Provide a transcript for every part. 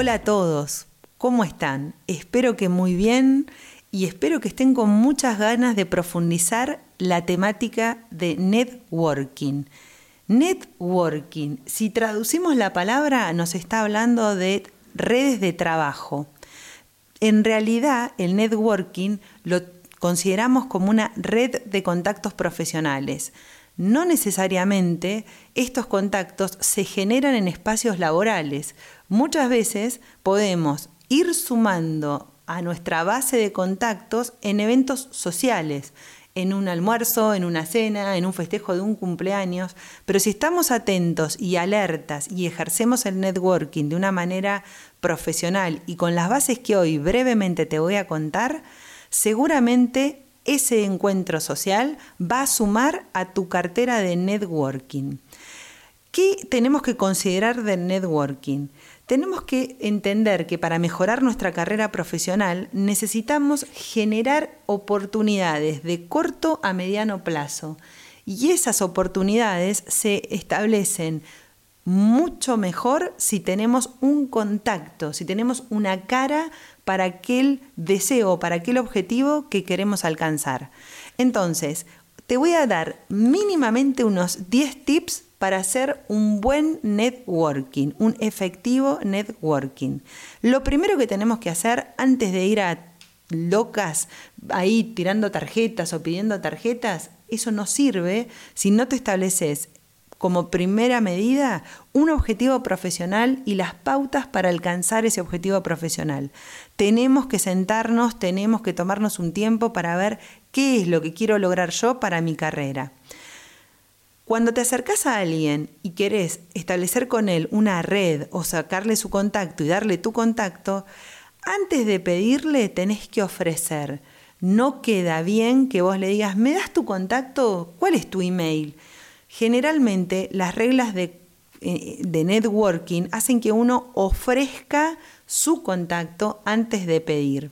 Hola a todos, ¿cómo están? Espero que muy bien y espero que estén con muchas ganas de profundizar la temática de networking. Networking, si traducimos la palabra, nos está hablando de redes de trabajo. En realidad, el networking lo consideramos como una red de contactos profesionales. No necesariamente estos contactos se generan en espacios laborales. Muchas veces podemos ir sumando a nuestra base de contactos en eventos sociales, en un almuerzo, en una cena, en un festejo de un cumpleaños, pero si estamos atentos y alertas y ejercemos el networking de una manera profesional y con las bases que hoy brevemente te voy a contar, seguramente ese encuentro social va a sumar a tu cartera de networking. ¿Qué tenemos que considerar del networking? Tenemos que entender que para mejorar nuestra carrera profesional necesitamos generar oportunidades de corto a mediano plazo y esas oportunidades se establecen mucho mejor si tenemos un contacto, si tenemos una cara para aquel deseo, para aquel objetivo que queremos alcanzar. Entonces, te voy a dar mínimamente unos 10 tips para hacer un buen networking, un efectivo networking. Lo primero que tenemos que hacer antes de ir a locas ahí tirando tarjetas o pidiendo tarjetas, eso no sirve si no te estableces como primera medida un objetivo profesional y las pautas para alcanzar ese objetivo profesional. Tenemos que sentarnos, tenemos que tomarnos un tiempo para ver qué es lo que quiero lograr yo para mi carrera. Cuando te acercas a alguien y querés establecer con él una red o sacarle su contacto y darle tu contacto, antes de pedirle tenés que ofrecer. No queda bien que vos le digas, ¿me das tu contacto? ¿Cuál es tu email? Generalmente las reglas de, eh, de networking hacen que uno ofrezca su contacto antes de pedir.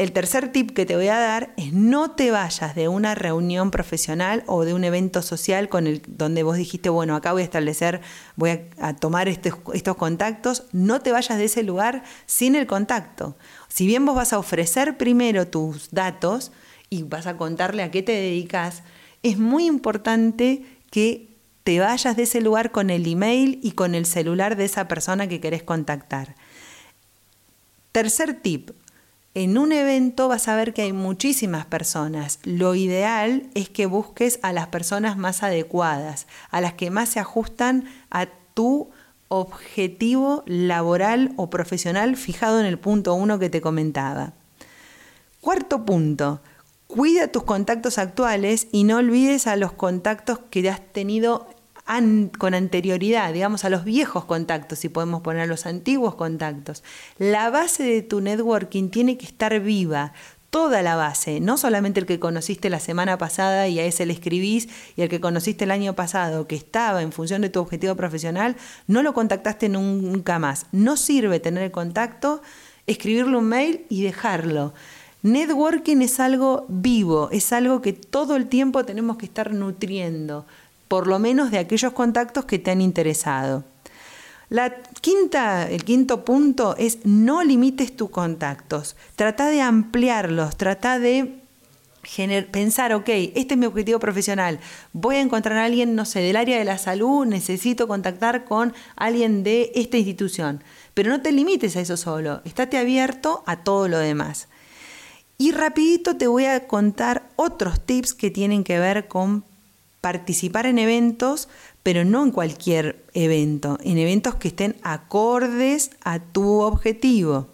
El tercer tip que te voy a dar es no te vayas de una reunión profesional o de un evento social con el, donde vos dijiste, bueno, acá voy a establecer, voy a, tomar estos, estos contactos, no te vayas de ese lugar sin el contacto. Si bien vos vas a ofrecer primero tus datos y vas a contarle a qué te dedicas, es muy importante que te vayas de ese lugar con el email y con el celular de esa persona que querés contactar. Tercer tip, en un evento vas a ver que hay muchísimas personas. Lo ideal es que busques a las personas más adecuadas, a las que más se ajustan a tu objetivo laboral o profesional fijado en el punto uno que te comentaba. Cuarto punto, Cuida tus contactos actuales y no olvides a los contactos que has tenido con anterioridad, digamos a los viejos contactos, si podemos poner los antiguos contactos. La base de tu networking tiene que estar viva, toda la base, no solamente el que conociste la semana pasada y a ese le escribís y el que conociste el año pasado, que estaba en función de tu objetivo profesional, no lo contactaste nunca más. No sirve tener el contacto, escribirle un mail y dejarlo. Networking es algo vivo, es algo que todo el tiempo tenemos que estar nutriendo, por lo menos de aquellos contactos que te han interesado. El quinto punto es no limites tus contactos. Trata de ampliarlos, trata de pensar, ok, este es mi objetivo profesional, voy a encontrar a alguien, no sé, del área de la salud, necesito contactar con alguien de esta institución. Pero no te limites a eso solo, estate abierto a todo lo demás. Y rapidito te voy a contar otros tips que tienen que ver con participar en eventos, pero no en cualquier evento, en eventos que estén acordes a tu objetivo.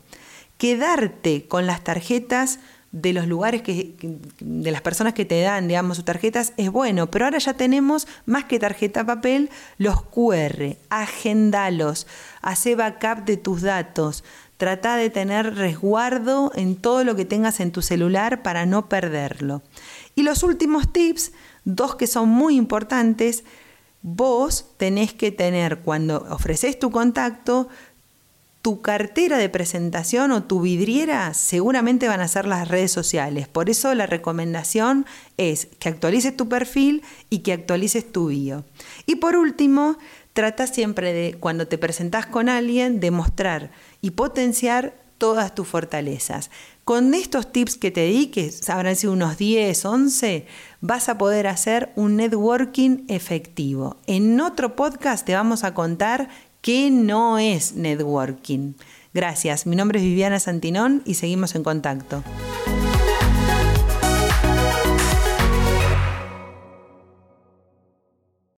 Quedarte con las tarjetas de los lugares que, de las personas que te dan, digamos, sus tarjetas es bueno, pero ahora ya tenemos más que tarjeta papel, los QR, agendalos, hace backup de tus datos, Trata de tener resguardo en todo lo que tengas en tu celular para no perderlo. Y los últimos tips, dos que son muy importantes, vos tenés que tener cuando ofreces tu contacto, tu cartera de presentación o tu vidriera seguramente van a ser las redes sociales. Por eso la recomendación es que actualices tu perfil y que actualices tu bio. Y por último, trata siempre de, cuando te presentás con alguien, de mostrar y potenciar todas tus fortalezas. Con estos tips que te di, que habrán sido unos 10, 11, vas a poder hacer un networking efectivo. En otro podcast te vamos a contar qué no es networking. Gracias, mi nombre es Viviana Santinón y seguimos en contacto.